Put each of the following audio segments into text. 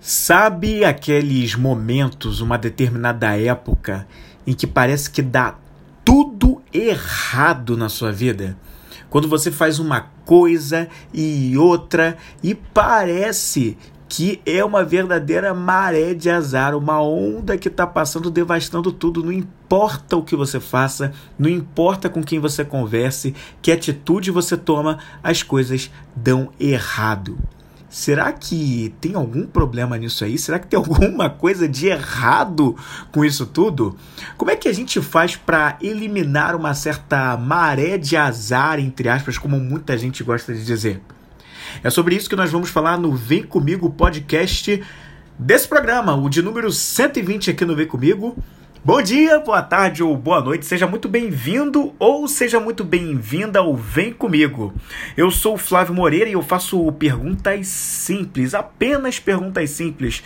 Sabe aqueles momentos, uma determinada época, em que parece que dá tudo errado na sua vida? Quando você faz uma coisa e outra e parece que é uma verdadeira maré de azar, uma onda que está passando devastando tudo. Não importa o que você faça, não importa com quem você converse, que atitude você toma, as coisas dão errado. Será que tem algum problema nisso aí? Será que tem alguma coisa de errado com isso tudo? Como é que a gente faz para eliminar uma certa maré de azar, entre aspas, como muita gente gosta de dizer? É sobre isso que nós vamos falar no Vem Comigo podcast desse programa, o de número 120 aqui no Vem Comigo. Bom dia, boa tarde ou boa noite, seja muito bem-vindo ou seja muito bem-vinda ao Vem Comigo. Eu sou o Flávio Moreira e eu faço perguntas simples, apenas perguntas simples,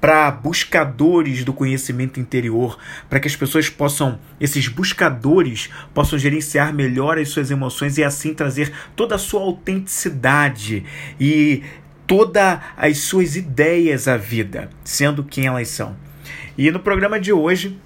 para buscadores do conhecimento interior, para que as pessoas possam, esses buscadores, possam gerenciar melhor as suas emoções e assim trazer toda a sua autenticidade e todas as suas ideias à vida, sendo quem elas são. E no programa de hoje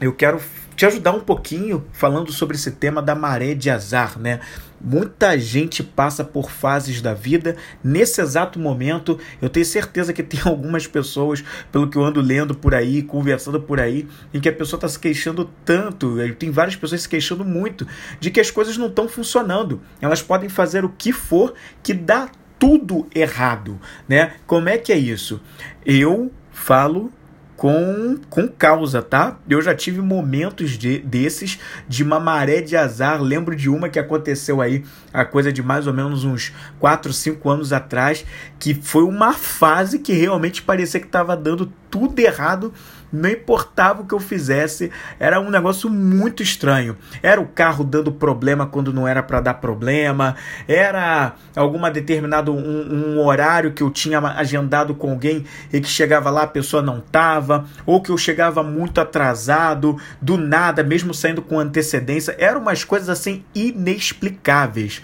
eu quero te ajudar um pouquinho falando sobre esse tema da maré de azar, né? Muita gente passa por fases da vida. Nesse exato momento, eu tenho certeza que tem algumas pessoas, pelo que eu ando lendo por aí, conversando por aí, em que a pessoa está se queixando tanto, tem várias pessoas se queixando muito, de que as coisas não estão funcionando. Elas podem fazer o que for que dá tudo errado, né? Como é que é isso? Eu falo com, com causa, tá? Eu já tive momentos de, desses de uma maré de azar. Lembro de uma que aconteceu aí, a coisa de mais ou menos uns 4, 5 anos atrás, que foi uma fase que realmente parecia que estava dando tudo errado não importava o que eu fizesse, era um negócio muito estranho. Era o carro dando problema quando não era para dar problema, era alguma determinado um, um, horário que eu tinha agendado com alguém e que chegava lá a pessoa não tava, ou que eu chegava muito atrasado, do nada, mesmo saindo com antecedência, eram umas coisas assim inexplicáveis.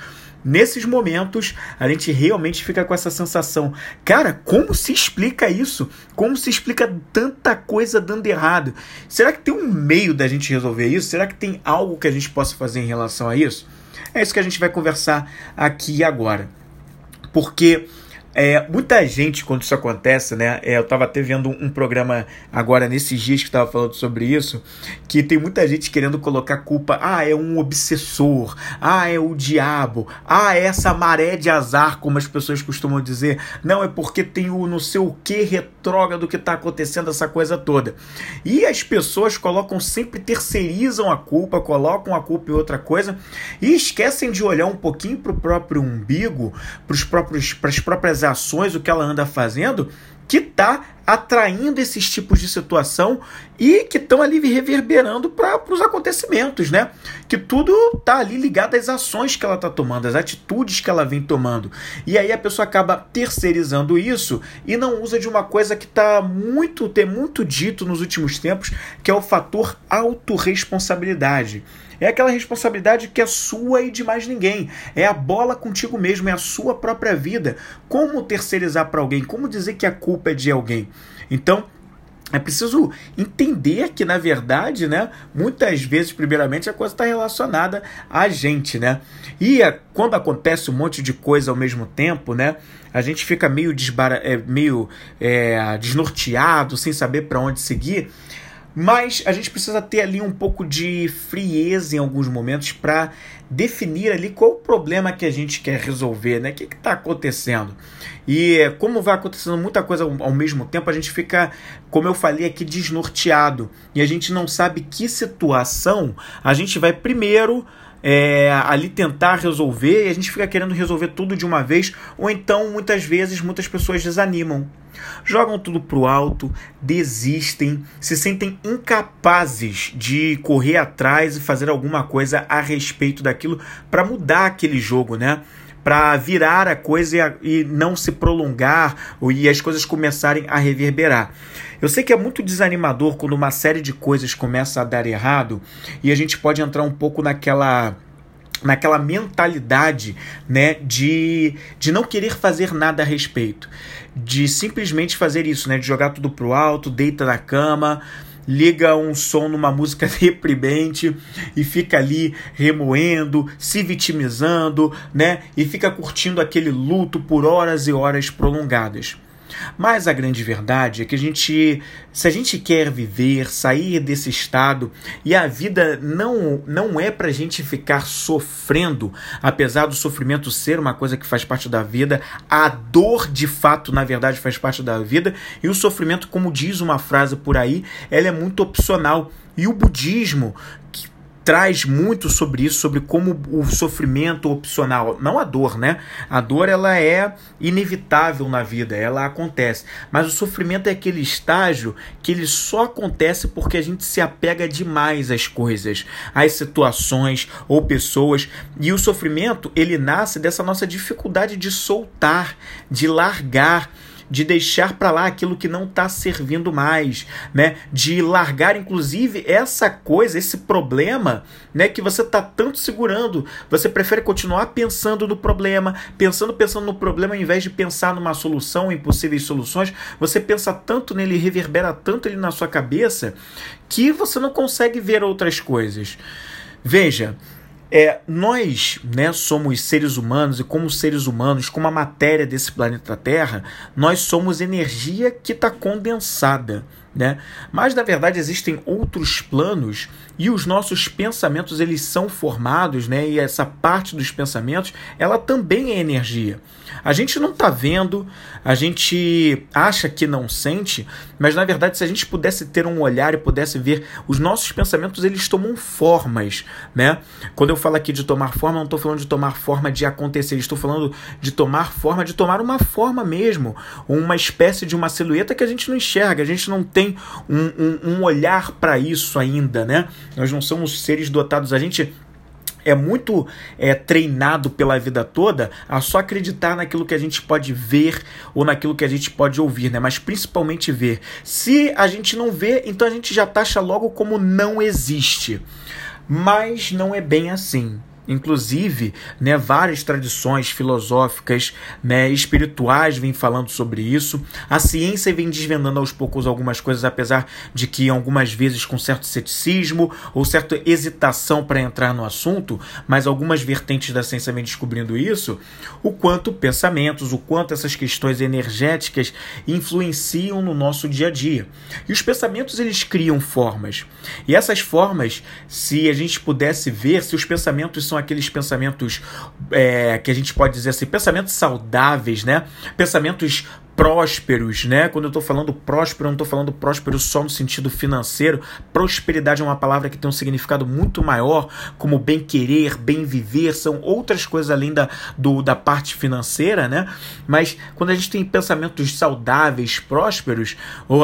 Nesses momentos, a gente realmente fica com essa sensação: cara, como se explica isso? Como se explica tanta coisa dando errado? Será que tem um meio da gente resolver isso? Será que tem algo que a gente possa fazer em relação a isso? É isso que a gente vai conversar aqui agora. Porque é, muita gente, quando isso acontece, né? É, eu estava até vendo um, programa agora nesses dias que estava falando sobre isso, que tem muita gente querendo colocar culpa. Ah, é um obsessor. Ah, é o diabo. Ah, é essa maré de azar, como as pessoas costumam dizer. Não, é porque tem o não sei o que retrógrado que está acontecendo, essa coisa toda. E as pessoas colocam sempre, terceirizam a culpa, colocam a culpa em outra coisa e esquecem de olhar um pouquinho para o próprio umbigo, para as próprias ações, o que ela anda fazendo, que está atraindo esses tipos de situação e que estão ali reverberando para os acontecimentos, né? Que tudo está ali ligado às ações que ela está tomando, às atitudes que ela vem tomando. E aí a pessoa acaba terceirizando isso e não usa de uma coisa que está muito, tem muito dito nos últimos tempos, que é o fator autorresponsabilidade. É aquela responsabilidade que é sua e de mais ninguém. É a bola contigo mesmo, é a sua própria vida. Como terceirizar para alguém? Como dizer que a culpa é de alguém? Então, é preciso entender que, na verdade, né, muitas vezes, primeiramente, a coisa está relacionada a gente, né? E é, quando acontece um monte de coisa ao mesmo tempo, né, a gente fica meio, desbara é, meio é, desnorteado, sem saber para onde seguir. Mas a gente precisa ter ali um pouco de frieza em alguns momentos para definir ali qual o problema que a gente quer resolver, né? O que está acontecendo? E como vai acontecendo muita coisa ao mesmo tempo, a gente fica, como eu falei aqui, desnorteado. E a gente não sabe que situação a gente vai primeiro é, ali tentar resolver e a gente fica querendo resolver tudo de uma vez, ou então muitas vezes muitas pessoas desanimam, jogam tudo pro alto, desistem, se sentem incapazes de correr atrás e fazer alguma coisa a respeito daquilo para mudar aquele jogo, né? Para virar a coisa e, não se prolongar e as coisas começarem a reverberar. Eu sei que é muito desanimador quando uma série de coisas começa a dar errado e a gente pode entrar um pouco naquela naquela mentalidade né, de, de não querer fazer nada a respeito, de simplesmente fazer isso, né, de jogar tudo pro alto, deita na cama, liga um som numa música deprimente e fica ali remoendo, se vitimizando, né, e fica curtindo aquele luto por horas e horas prolongadas. Mas a grande verdade é que a gente, se a gente quer viver, sair desse estado, e a vida não, não é para a gente ficar sofrendo, apesar do sofrimento ser uma coisa que faz parte da vida, a dor de fato, na verdade, faz parte da vida, e o sofrimento, como diz uma frase por aí, ela é muito opcional. E o budismo, traz muito sobre isso, sobre como o sofrimento opcional, não a dor, né? A dor ela é inevitável na vida, ela acontece, mas o sofrimento é aquele estágio que ele só acontece porque a gente se apega demais às coisas, às situações ou pessoas, e o sofrimento ele nasce dessa nossa dificuldade de soltar, de largar de deixar para lá aquilo que não está servindo mais, né? De largar inclusive essa coisa, esse problema, né, que você está tanto segurando. Você prefere continuar pensando no problema, pensando, pensando no problema ao invés de pensar numa solução, em possíveis soluções. Você pensa tanto nele, reverbera tanto ele na sua cabeça que você não consegue ver outras coisas. Veja, é, nós né, somos seres humanos e, como seres humanos, como a matéria desse planeta Terra, nós somos energia que está condensada. Né? Mas na verdade existem outros planos e os nossos pensamentos eles são formados, né? E essa parte dos pensamentos ela também é energia. A gente não está vendo, a gente acha que não sente, mas na verdade se a gente pudesse ter um olhar e pudesse ver os nossos pensamentos eles tomam formas, né? Quando eu falo aqui de tomar forma, não estou falando de tomar forma de acontecer, estou falando de tomar forma de tomar uma forma mesmo, uma espécie de uma silhueta que a gente não enxerga, a gente não tem tem um, um, um olhar para isso ainda, né? Nós não somos seres dotados, a gente é muito é, treinado pela vida toda a só acreditar naquilo que a gente pode ver ou naquilo que a gente pode ouvir, né? Mas principalmente ver. Se a gente não vê, então a gente já taxa logo como não existe. Mas não é bem assim. Inclusive, né, várias tradições filosóficas, né, espirituais vêm falando sobre isso. A ciência vem desvendando aos poucos algumas coisas, apesar de que algumas vezes com certo ceticismo ou certa hesitação para entrar no assunto, mas algumas vertentes da ciência vêm descobrindo isso, o quanto pensamentos, o quanto essas questões energéticas influenciam no nosso dia a dia. E os pensamentos eles criam formas. E essas formas, se a gente pudesse ver, se os pensamentos são são aqueles pensamentos é, que a gente pode dizer assim, pensamentos saudáveis, né? Pensamentos prósperos, né? Quando eu estou falando próspero, eu não estou falando próspero só no sentido financeiro. Prosperidade é uma palavra que tem um significado muito maior, como bem querer, bem viver, são outras coisas além da, do, da parte financeira, né? Mas quando a gente tem pensamentos saudáveis, prósperos,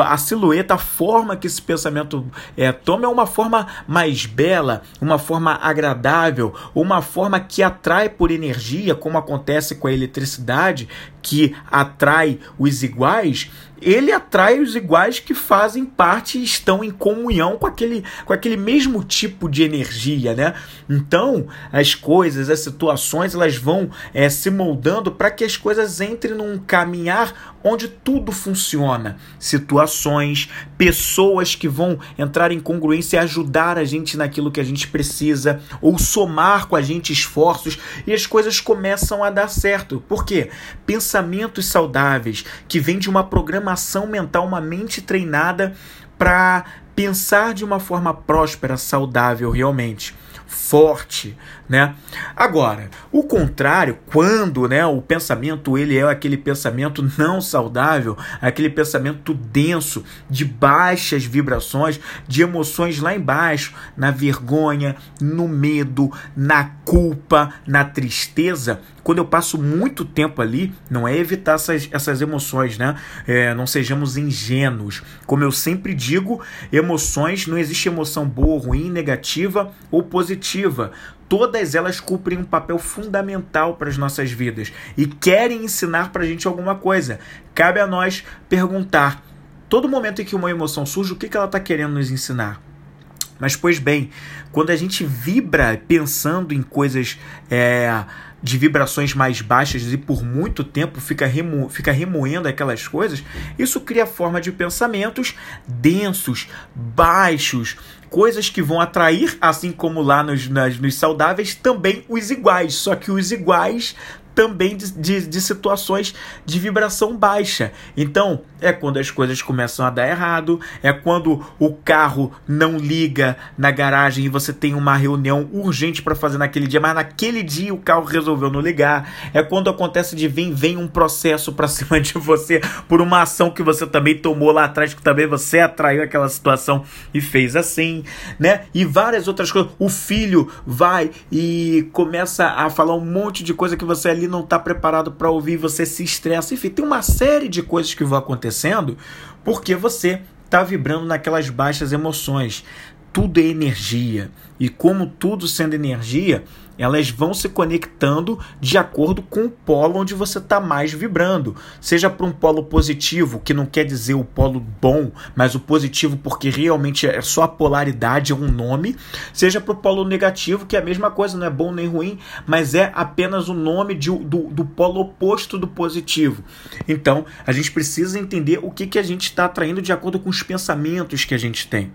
a silhueta, a forma que esse pensamento é, toma é uma forma mais bela, uma forma agradável, uma forma que atrai por energia, como acontece com a eletricidade, que atrai os iguais, ele atrai os iguais que fazem parte e estão em comunhão com aquele, com aquele mesmo tipo de energia, né? Então, as coisas, as situações, elas vão é, se moldando para que as coisas entrem num caminhar onde tudo funciona. Situações, pessoas que vão entrar em congruência e ajudar a gente naquilo que a gente precisa, ou somar com a gente esforços, e as coisas começam a dar certo. Por quê? Pensamentos saudáveis que vêm de uma programação programação mental, uma mente treinada para pensar de uma forma próspera, saudável realmente forte, né? Agora, o contrário, quando, né, o pensamento ele é aquele pensamento não saudável, aquele pensamento denso, de baixas vibrações, de emoções lá embaixo, na vergonha, no medo, na culpa, na tristeza, quando eu passo muito tempo ali, não é evitar essas, essas emoções, né? É, não sejamos ingênuos. Como eu sempre digo, emoções, não existe emoção boa, ruim, negativa ou positiva. Todas elas cumprem um papel fundamental para as nossas vidas e querem ensinar para a gente alguma coisa. Cabe a nós perguntar: todo momento em que uma emoção surge, o que, que ela está querendo nos ensinar? Mas, pois bem, quando a gente vibra pensando em coisas é, de vibrações mais baixas e por muito tempo fica, remo, fica remoendo aquelas coisas, isso cria forma de pensamentos densos, baixos, coisas que vão atrair, assim como lá nos, nas, nos saudáveis, também os iguais. Só que os iguais também de, de, de, situações de vibração baixa. Então, é quando as coisas começam a dar errado, é quando o carro não liga na garagem e você tem uma reunião urgente para fazer naquele dia, mas naquele dia o carro resolveu não ligar. É quando acontece de vir, vem um processo para cima de você por uma ação que você também tomou lá atrás, que também você atraiu aquela situação e fez assim, né? E várias outras coisas. O filho vai e começa a falar um monte de coisa que você ali não está preparado para ouvir, você se estressa. Enfim, tem uma série de coisas que vão acontecendo porque você está vibrando naquelas baixas emoções. Tudo é energia. E como tudo sendo energia, elas vão se conectando de acordo com o polo onde você está mais vibrando. Seja para um polo positivo, que não quer dizer o polo bom, mas o positivo porque realmente é só a polaridade, é um nome. Seja para o polo negativo, que é a mesma coisa, não é bom nem ruim, mas é apenas o nome de, do, do polo oposto do positivo. Então, a gente precisa entender o que, que a gente está atraindo de acordo com os pensamentos que a gente tem.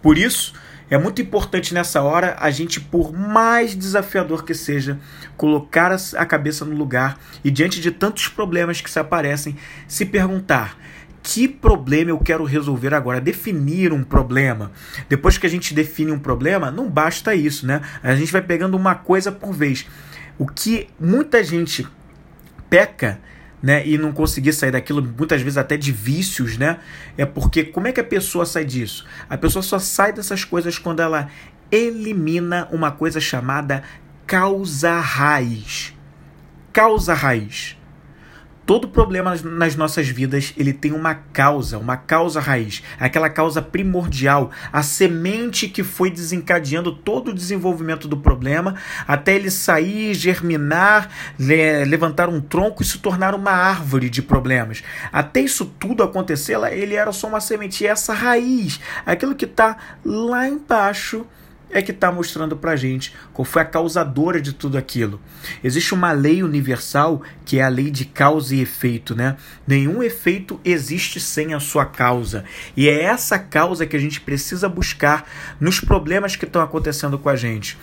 Por isso, é muito importante nessa hora a gente, por mais desafiador que seja, colocar a cabeça no lugar e, diante de tantos problemas que se aparecem, se perguntar: que problema eu quero resolver agora? Definir um problema. Depois que a gente define um problema, não basta isso, né? A gente vai pegando uma coisa por vez. O que muita gente peca né, e não conseguir sair daquilo, muitas vezes até de vícios, né? É porque como é que a pessoa sai disso? A pessoa só sai dessas coisas quando ela elimina uma coisa chamada causa raiz. Causa raiz. Todo problema nas nossas vidas, ele tem uma causa, uma causa raiz, aquela causa primordial, a semente que foi desencadeando todo o desenvolvimento do problema, até ele sair, germinar, levantar um tronco e se tornar uma árvore de problemas. Até isso tudo acontecer, ele era só uma semente, e essa raiz, aquilo que está lá embaixo, é que está mostrando para gente qual foi a causadora de tudo aquilo. Existe uma lei universal que é a lei de causa e efeito, né? Nenhum efeito existe sem a sua causa. E é essa causa que a gente precisa buscar nos problemas que estão acontecendo com a gente.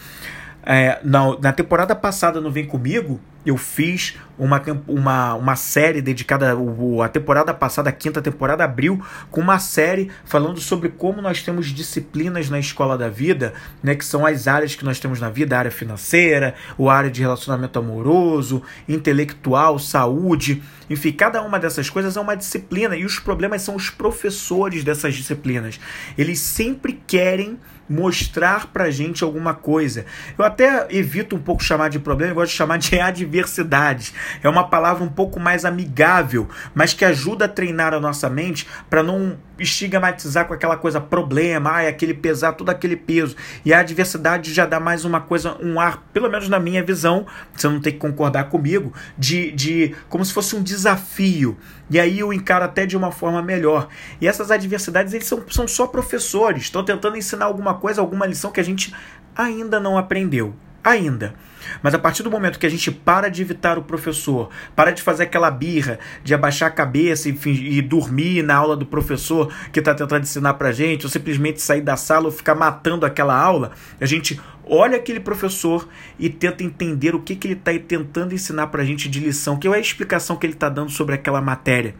É, na, na temporada passada no Vem Comigo, eu fiz uma, uma, uma série dedicada. A temporada passada, a quinta temporada, abriu com uma série falando sobre como nós temos disciplinas na escola da vida, né, que são as áreas que nós temos na vida: a área financeira, a área de relacionamento amoroso, intelectual, saúde. Enfim, cada uma dessas coisas é uma disciplina e os problemas são os professores dessas disciplinas. Eles sempre querem mostrar pra gente alguma coisa. Eu até evito um pouco chamar de problema, eu gosto de chamar de adversidades. É uma palavra um pouco mais amigável, mas que ajuda a treinar a nossa mente para não estigmatizar com aquela coisa problema, ai, aquele pesar, todo aquele peso. E a adversidade já dá mais uma coisa, um ar, pelo menos na minha visão, você não tem que concordar comigo, de, de como se fosse um desafio. E aí eu encaro até de uma forma melhor. E essas adversidades, eles são, são só professores, estão tentando ensinar alguma coisa, alguma lição que a gente ainda não aprendeu. Ainda. Mas a partir do momento que a gente para de evitar o professor, para de fazer aquela birra, de abaixar a cabeça e, e dormir na aula do professor que está tentando ensinar para gente, ou simplesmente sair da sala ou ficar matando aquela aula, a gente olha aquele professor e tenta entender o que, que ele está tentando ensinar para a gente de lição, que é a explicação que ele está dando sobre aquela matéria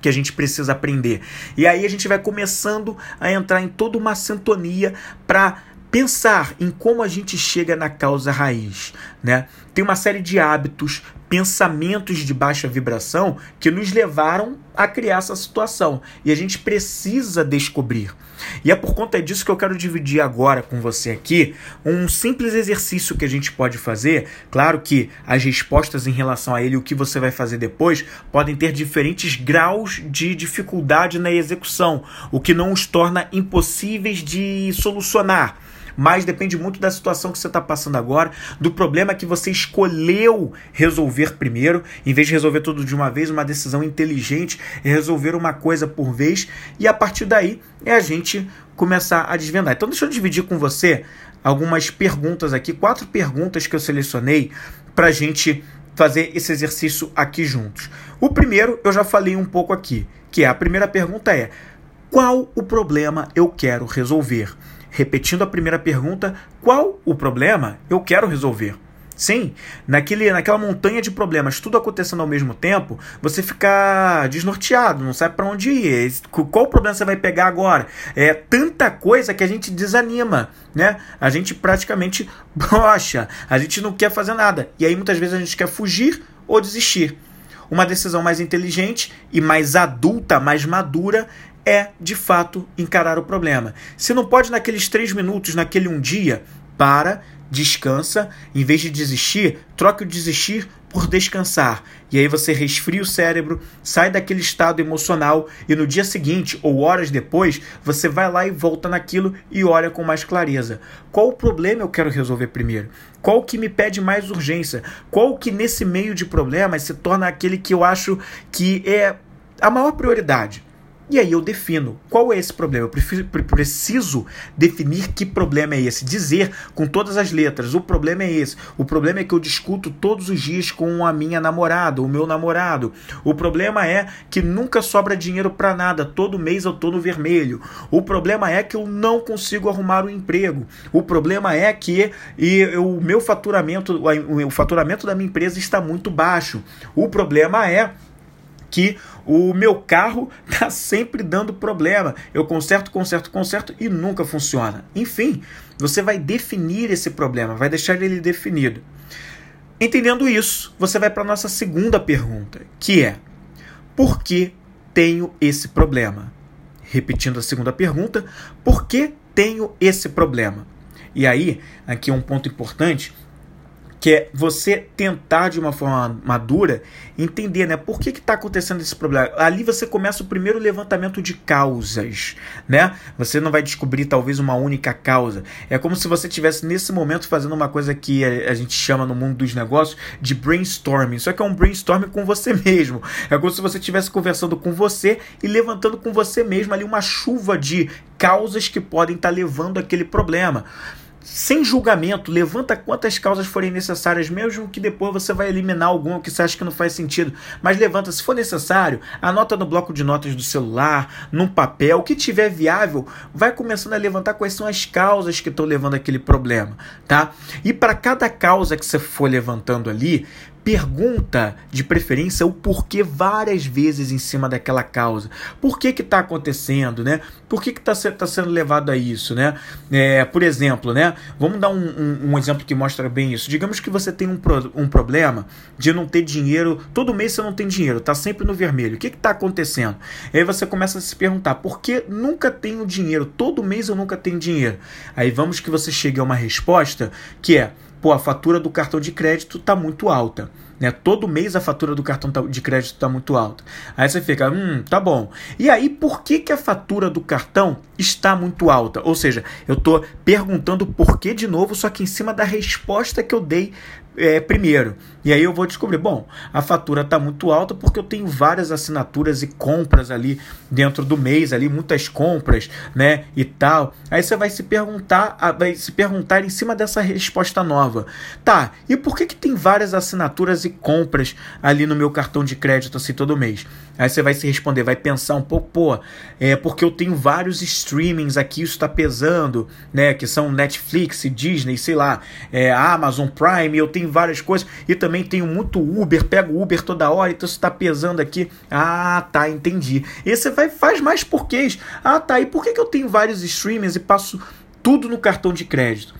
que a gente precisa aprender. E aí a gente vai começando a entrar em toda uma sintonia para pensar em como a gente chega na causa raiz, né? Tem uma série de hábitos, pensamentos de baixa vibração que nos levaram a criar essa situação e a gente precisa descobrir. E é por conta disso que eu quero dividir agora com você aqui um simples exercício que a gente pode fazer. Claro que as respostas em relação a ele, o que você vai fazer depois, podem ter diferentes graus de dificuldade na execução, o que não os torna impossíveis de solucionar mas depende muito da situação que você está passando agora, do problema que você escolheu resolver primeiro, em vez de resolver tudo de uma vez, uma decisão inteligente, é resolver uma coisa por vez, e a partir daí é a gente começar a desvendar. Então, deixa eu dividir com você algumas perguntas aqui, quatro perguntas que eu selecionei para a gente fazer esse exercício aqui juntos. O primeiro eu já falei um pouco aqui, que é a primeira pergunta é: qual o problema eu quero resolver? Repetindo a primeira pergunta, qual o problema eu quero resolver? Sim, naquele, naquela montanha de problemas, tudo acontecendo ao mesmo tempo, você fica desnorteado, não sabe para onde ir. Qual problema você vai pegar agora? É tanta coisa que a gente desanima, né? A gente praticamente brocha, a gente não quer fazer nada. E aí muitas vezes a gente quer fugir ou desistir. Uma decisão mais inteligente e mais adulta, mais madura, é de fato encarar o problema. Se não pode naqueles três minutos, naquele um dia, para descansa, em vez de desistir, troque o desistir por descansar. E aí você resfria o cérebro, sai daquele estado emocional e no dia seguinte ou horas depois, você vai lá e volta naquilo e olha com mais clareza. Qual o problema eu quero resolver primeiro? Qual que me pede mais urgência? Qual que nesse meio de problemas se torna aquele que eu acho que é a maior prioridade? E aí eu defino qual é esse problema. Eu preciso definir que problema é esse. Dizer com todas as letras: o problema é esse. O problema é que eu discuto todos os dias com a minha namorada, o meu namorado. O problema é que nunca sobra dinheiro para nada. Todo mês eu tô no vermelho. O problema é que eu não consigo arrumar um emprego. O problema é que e, o meu faturamento, o faturamento da minha empresa está muito baixo. O problema é que o meu carro está sempre dando problema. Eu conserto, conserto, conserto e nunca funciona. Enfim, você vai definir esse problema, vai deixar ele definido. Entendendo isso, você vai para a nossa segunda pergunta, que é: por que tenho esse problema? Repetindo a segunda pergunta, por que tenho esse problema? E aí, aqui é um ponto importante que é você tentar de uma forma madura entender, né, por que está acontecendo esse problema. Ali você começa o primeiro levantamento de causas, né? Você não vai descobrir talvez uma única causa. É como se você estivesse nesse momento fazendo uma coisa que a, gente chama no mundo dos negócios de brainstorming. Só que é um brainstorming com você mesmo. É como se você estivesse conversando com você e levantando com você mesmo ali uma chuva de causas que podem estar tá levando aquele problema sem julgamento, levanta quantas causas forem necessárias, mesmo que depois você vai eliminar alguma que você acha que não faz sentido. Mas levanta, se for necessário, anota no bloco de notas do celular, num papel, o que tiver viável, vai começando a levantar quais são as causas que estão levando aquele problema, tá? E para cada causa que você for levantando ali, pergunta de preferência o porquê várias vezes em cima daquela causa. Por que que está acontecendo, né? Por que que está tá sendo levado a isso, né? É, por exemplo, né? Vamos dar um, um, um, exemplo que mostra bem isso. Digamos que você tem um, pro, um problema de não ter dinheiro, todo mês você não tem dinheiro, está sempre no vermelho. O que está acontecendo? Aí você começa a se perguntar, por que nunca tenho dinheiro? Todo mês eu nunca tenho dinheiro. Aí vamos que você chegue a uma resposta que é pô, a fatura do cartão de crédito está muito alta. Né? Todo mês a fatura do cartão tá, de crédito está muito alta. Aí você fica, hum, tá bom. E aí, por que, que a fatura do cartão está muito alta? Ou seja, eu estou perguntando por que de novo, só que em cima da resposta que eu dei é, primeiro. E aí eu vou descobrir, bom, a fatura está muito alta porque eu tenho várias assinaturas e compras ali dentro do mês, ali muitas compras, né, e tal. Aí você vai se perguntar, vai se perguntar em cima dessa resposta nova. Tá, e por que que tem várias assinaturas e compras ali no meu cartão de crédito assim todo mês? Aí você vai se responder, vai pensar um pouco, pô, é porque eu tenho vários streamings aqui, isso está pesando, né, que são Netflix, Disney, sei lá, é, Amazon Prime, eu tenho tem várias coisas e também tenho muito Uber, pego Uber toda hora, então isso está pesando aqui. Ah, tá, entendi. E você vai, faz mais porquês. Ah, tá, e por que, que eu tenho vários streamers e passo tudo no cartão de crédito?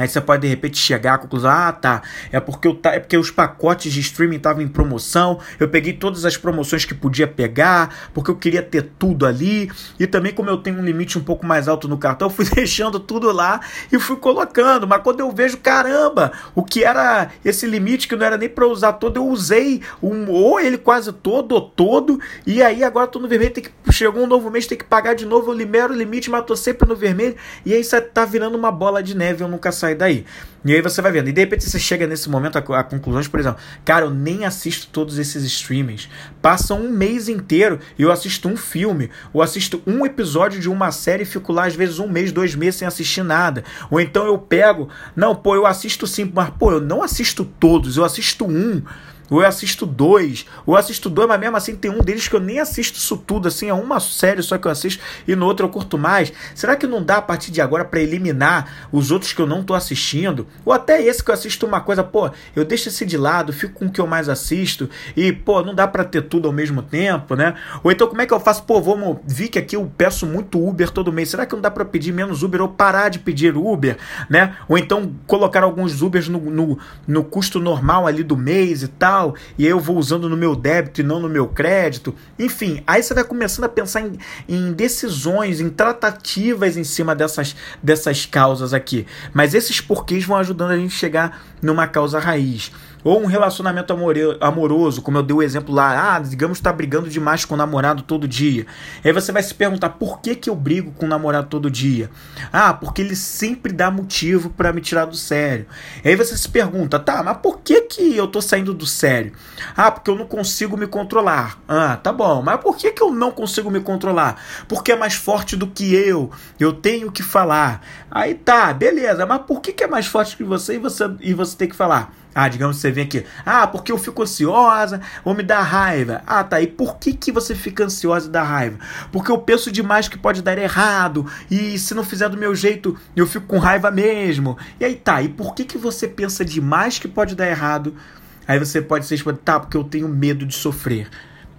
Aí você pode de repente chegar à conclusão: ah, tá, é porque, eu, é porque os pacotes de streaming estavam em promoção, eu peguei todas as promoções que podia pegar, porque eu queria ter tudo ali, e também, como eu tenho um limite um pouco mais alto no cartão, eu fui deixando tudo lá e fui colocando. Mas quando eu vejo, caramba, o que era esse limite que não era nem para usar todo, eu usei um, ou ele quase todo ou todo, e aí agora tô no vermelho, tem que, chegou um novo mês, tem que pagar de novo, eu libero o limite, mas tô sempre no vermelho, e aí você tá virando uma bola de neve, eu nunca saio daí. E aí você vai vendo. E de repente você chega nesse momento a, a conclusões, por exemplo, cara, eu nem assisto todos esses streamings. Passam um mês inteiro e eu assisto um filme, ou assisto um episódio de uma série e fico lá às vezes um mês, dois meses sem assistir nada. Ou então eu pego, não, pô, eu assisto sim, mas pô, eu não assisto todos, eu assisto um ou eu assisto dois, ou eu assisto dois, mas mesmo assim tem um deles que eu nem assisto isso tudo, assim, é uma série só que eu assisto e no outro eu curto mais. Será que não dá a partir de agora para eliminar os outros que eu não tô assistindo? Ou até esse que eu assisto uma coisa, pô, eu deixo esse de lado, fico com o que eu mais assisto e, pô, não dá para ter tudo ao mesmo tempo, né? Ou então como é que eu faço? Pô, vamos, vi que aqui eu peço muito Uber todo mês, será que não dá para pedir menos Uber ou parar de pedir Uber, né? Ou então colocar alguns Ubers no, no, no custo normal ali do mês e tal tal, e eu vou usando no meu débito e não no meu crédito. Enfim, aí você vai começando a pensar em, em decisões, em tratativas em cima dessas, dessas causas aqui. Mas esses porquês vão ajudando a gente a chegar numa causa raiz. Ou um relacionamento amoroso, como eu dei o exemplo lá, ah, digamos que está brigando demais com o namorado todo dia. Aí você vai se perguntar, por que, que eu brigo com o namorado todo dia? Ah, porque ele sempre dá motivo para me tirar do sério. Aí você se pergunta, tá, mas por que, que eu tô saindo do sério? Ah, porque eu não consigo me controlar. Ah, tá bom, mas por que, que eu não consigo me controlar? Porque é mais forte do que eu, eu tenho que falar. Aí tá, beleza, mas por que, que é mais forte que você e você, e você tem que falar? Ah, digamos que você vem aqui. Ah, porque eu fico ansiosa ou me dá raiva. Ah, tá. E por que, que você fica ansiosa e dá raiva? Porque eu penso demais que pode dar errado. E se não fizer do meu jeito, eu fico com raiva mesmo. E aí tá. E por que, que você pensa demais que pode dar errado? Aí você pode ser responder, tá, porque eu tenho medo de sofrer.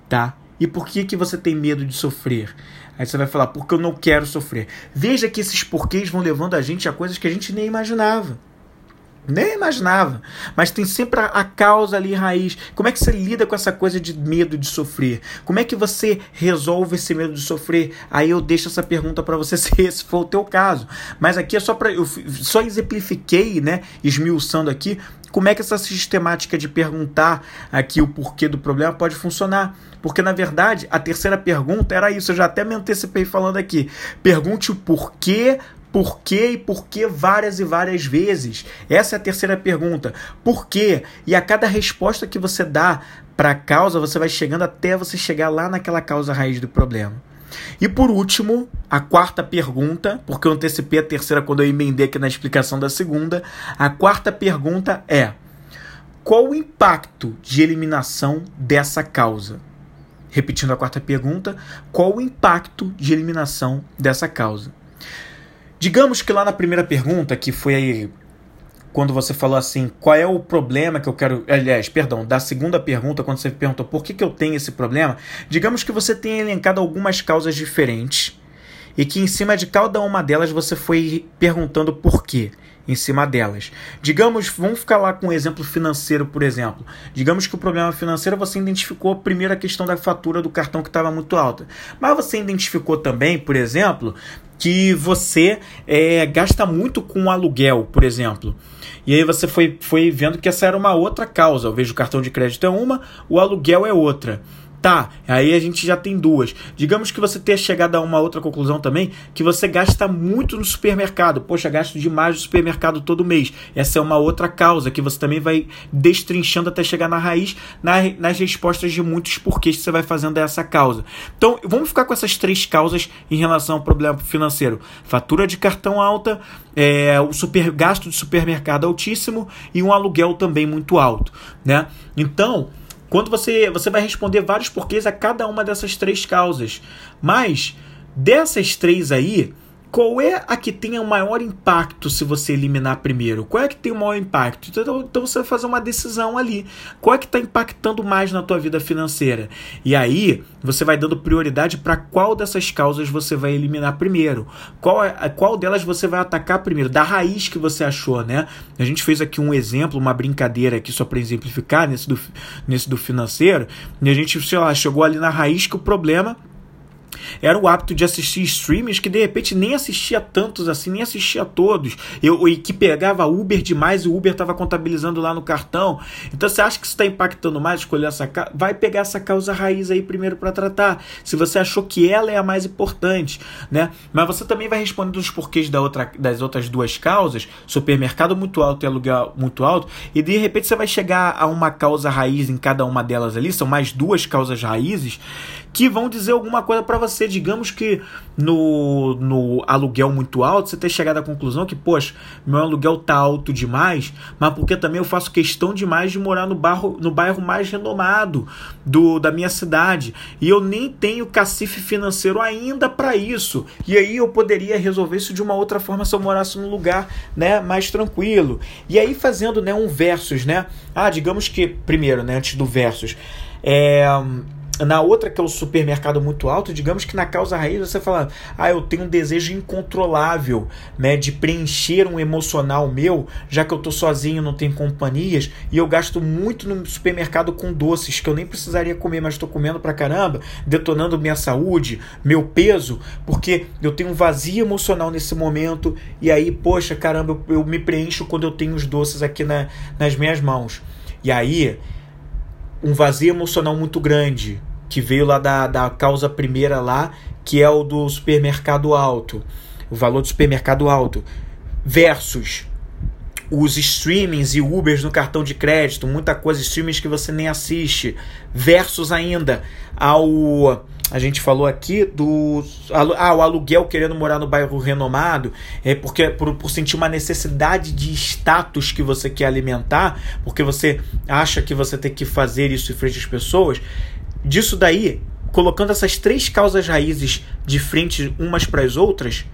Tá? E por que, que você tem medo de sofrer? Aí você vai falar, porque eu não quero sofrer. Veja que esses porquês vão levando a gente a coisas que a gente nem imaginava. Nem imaginava. Mas tem sempre a, causa ali raiz. Como é que você lida com essa coisa de medo de sofrer? Como é que você resolve esse medo de sofrer? Aí eu deixo essa pergunta para você se esse for o teu caso. Mas aqui é só para eu só exemplifiquei, né, esmiuçando aqui, como é que essa sistemática de perguntar aqui o porquê do problema pode funcionar. Porque, na verdade, a terceira pergunta era isso. Eu já até me antecipei falando aqui. Pergunte o porquê por quê e por que várias e várias vezes? Essa é a terceira pergunta. Por quê? E a cada resposta que você dá para a causa, você vai chegando até você chegar lá naquela causa raiz do problema. E por último, a quarta pergunta, porque eu antecipei a terceira quando eu emendei aqui na explicação da segunda. A quarta pergunta é: qual o impacto de eliminação dessa causa? Repetindo a quarta pergunta, qual o impacto de eliminação dessa causa? Digamos que lá na primeira pergunta, que foi aí quando você falou assim, qual é o problema que eu quero. Aliás, perdão, da segunda pergunta, quando você perguntou por que, que eu tenho esse problema, digamos que você tenha elencado algumas causas diferentes e que em cima de cada uma delas você foi perguntando por quê em cima delas. Digamos, vamos ficar lá com um exemplo financeiro, por exemplo. Digamos que o problema financeiro você identificou primeiro a questão da fatura do cartão que estava muito alta. Mas você identificou também, por exemplo, que você é, gasta muito com aluguel, por exemplo. E aí você foi, foi vendo que essa era uma outra causa. Eu vejo o cartão de crédito é uma, o aluguel é outra. Tá, aí a gente já tem duas. Digamos que você tenha chegado a uma outra conclusão também, que você gasta muito no supermercado. Poxa, gasto demais no supermercado todo mês. Essa é uma outra causa que você também vai destrinchando até chegar na raiz, nas respostas de muitos porquês que você vai fazendo essa causa. Então, vamos ficar com essas três causas em relação ao problema financeiro: fatura de cartão alta, é, o super, gasto de supermercado altíssimo e um aluguel também muito alto. Né? Então quando você, você vai responder vários porquês a cada uma dessas três causas. Mas dessas três aí, qual é a que tem o maior impacto se você eliminar primeiro? Qual é a que tem o maior impacto? Então, então você vai fazer uma decisão ali. Qual é que está impactando mais na tua vida financeira? E aí você vai dando prioridade para qual dessas causas você vai eliminar primeiro. Qual, é, qual delas você vai atacar primeiro? Da raiz que você achou, né? A gente fez aqui um exemplo, uma brincadeira aqui só para exemplificar nesse do, nesse do financeiro. E a gente, sei lá, chegou ali na raiz que o problema era o hábito de assistir streamers que de repente nem assistia tantos assim, nem assistia todos. Eu, e que pegava Uber demais e o Uber estava contabilizando lá no cartão. Então você acha que isso está impactando mais escolher essa Vai pegar essa causa raiz aí primeiro para tratar. Se você achou que ela é a mais importante, né? Mas você também vai responder os porquês da outra, das outras duas causas, supermercado muito alto e aluguel muito alto, e de repente você vai chegar a uma causa raiz em cada uma delas ali, são mais duas causas raízes que vão dizer alguma coisa para você. Digamos que no, no aluguel muito alto, você ter chegado à conclusão que, poxa, meu aluguel tá alto demais, mas porque também eu faço questão demais de morar no bairro, no bairro mais renomado do, da minha cidade. E eu nem tenho cacife financeiro ainda para isso. E aí eu poderia resolver isso de uma outra forma se eu morasse num lugar né, mais tranquilo. E aí fazendo né, um versus, né? Ah, digamos que, primeiro, né, antes do versus, é na outra, que é o supermercado muito alto, digamos que na causa raiz você fala: ah, eu tenho um desejo incontrolável né, de preencher um emocional meu, já que eu tô sozinho, não tenho companhias, e eu gasto muito no supermercado com doces que eu nem precisaria comer, mas estou comendo pra caramba, detonando minha saúde, meu peso, porque eu tenho um vazio emocional nesse momento, e aí, poxa, caramba, eu, eu me preencho quando eu tenho os doces aqui na, nas minhas mãos. E aí, um vazio emocional muito grande que veio lá da, da causa primeira lá, que é o do supermercado alto, o valor do supermercado alto, versus os streamings e Ubers no cartão de crédito, muita coisa, streamings que você nem assiste, versus ainda ao a gente falou aqui do ah, o aluguel querendo morar no bairro renomado, é porque por, por sentir uma necessidade de status que você quer alimentar, porque você acha que você tem que fazer isso em frente às pessoas, disso daí, colocando essas três causas raízes de frente umas para as outras,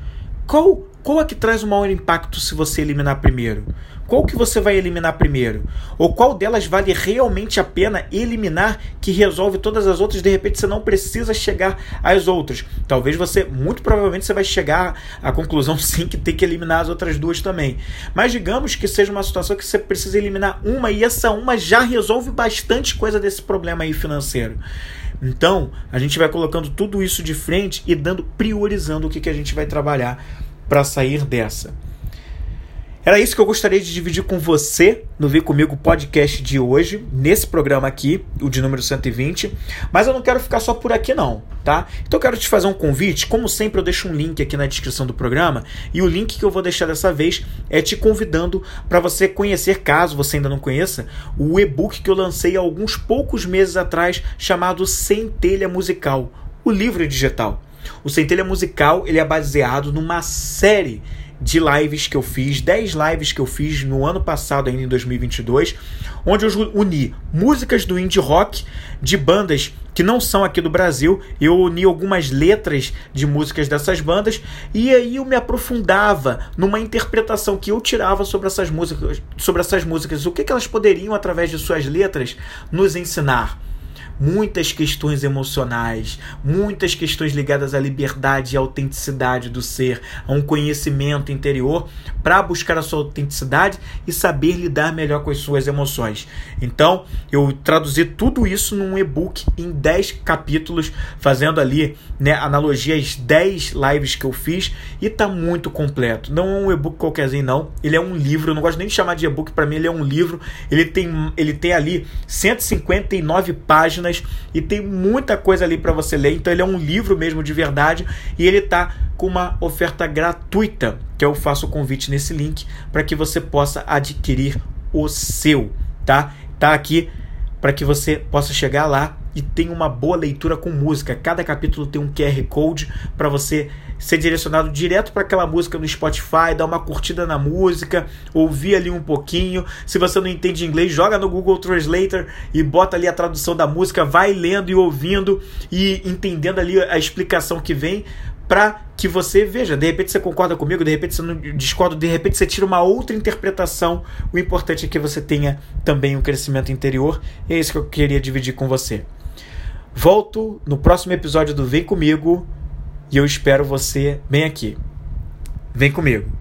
qual, qual é que traz o maior impacto se você eliminar primeiro? Qual que você vai eliminar primeiro? Ou qual delas vale realmente a pena eliminar que resolve todas as outras? De repente você não precisa chegar às outras. Talvez você, muito provavelmente, você vai chegar à conclusão sim que tem que eliminar as outras duas também. Mas digamos que seja uma situação que você precisa eliminar uma e essa uma já resolve bastante coisa desse problema aí financeiro. Então, a gente vai colocando tudo isso de frente e dando priorizando o que, que a gente vai trabalhar para sair dessa. Era isso que eu gostaria de dividir com você no Vem Comigo podcast de hoje, nesse programa aqui, o de número 120. Mas eu não quero ficar só por aqui, não, tá? Então eu quero te fazer um convite. Como sempre, eu deixo um link aqui na descrição do programa. E o link que eu vou deixar dessa vez é te convidando para você conhecer, caso você ainda não conheça, o e-book que eu lancei há alguns poucos meses atrás, chamado Centelha Musical o livro digital. O Centelha Musical ele é baseado numa série de lives que eu fiz, 10 lives que eu fiz no ano passado, ainda em 2022, onde eu uni músicas do indie rock de bandas que não são aqui do Brasil. Eu uni algumas letras de músicas dessas bandas e aí eu me aprofundava numa interpretação que eu tirava sobre essas músicas, sobre essas músicas, o que, que elas poderiam através de suas letras nos ensinar muitas questões emocionais, muitas questões ligadas à liberdade e autenticidade do ser, a um conhecimento interior para buscar a sua autenticidade e saber lidar melhor com as suas emoções. Então, eu traduzi tudo isso num e-book em 10 capítulos, fazendo ali né, analogia às 10 lives que eu fiz e tá muito completo. Não é um e-book qualquerzinho, não. Ele é um livro, eu não gosto nem de chamar de e-book, para mim ele é um livro. Ele tem, ele tem ali 159 páginas páginas e tem muita coisa ali para você ler. Então ele é um livro mesmo de verdade e ele tá com uma oferta gratuita, que eu faço o convite nesse link para que você possa adquirir o seu, tá? Tá aqui para que você possa chegar lá e tenha uma boa leitura com música. Cada capítulo tem um QR Code para você ser direcionado direto para aquela música no Spotify, dar uma curtida na música, ouvir ali um pouquinho. Se você não entende inglês, joga no Google Translator e bota ali a tradução da música, vai lendo e ouvindo e entendendo ali a explicação que vem para que você veja. De repente você concorda comigo, de repente você não discorda, de repente você tira uma outra interpretação. O importante é que você tenha também um crescimento interior. E é isso que eu queria dividir com você. Volto no próximo episódio do Vem Comigo e eu espero você bem aqui. Vem comigo.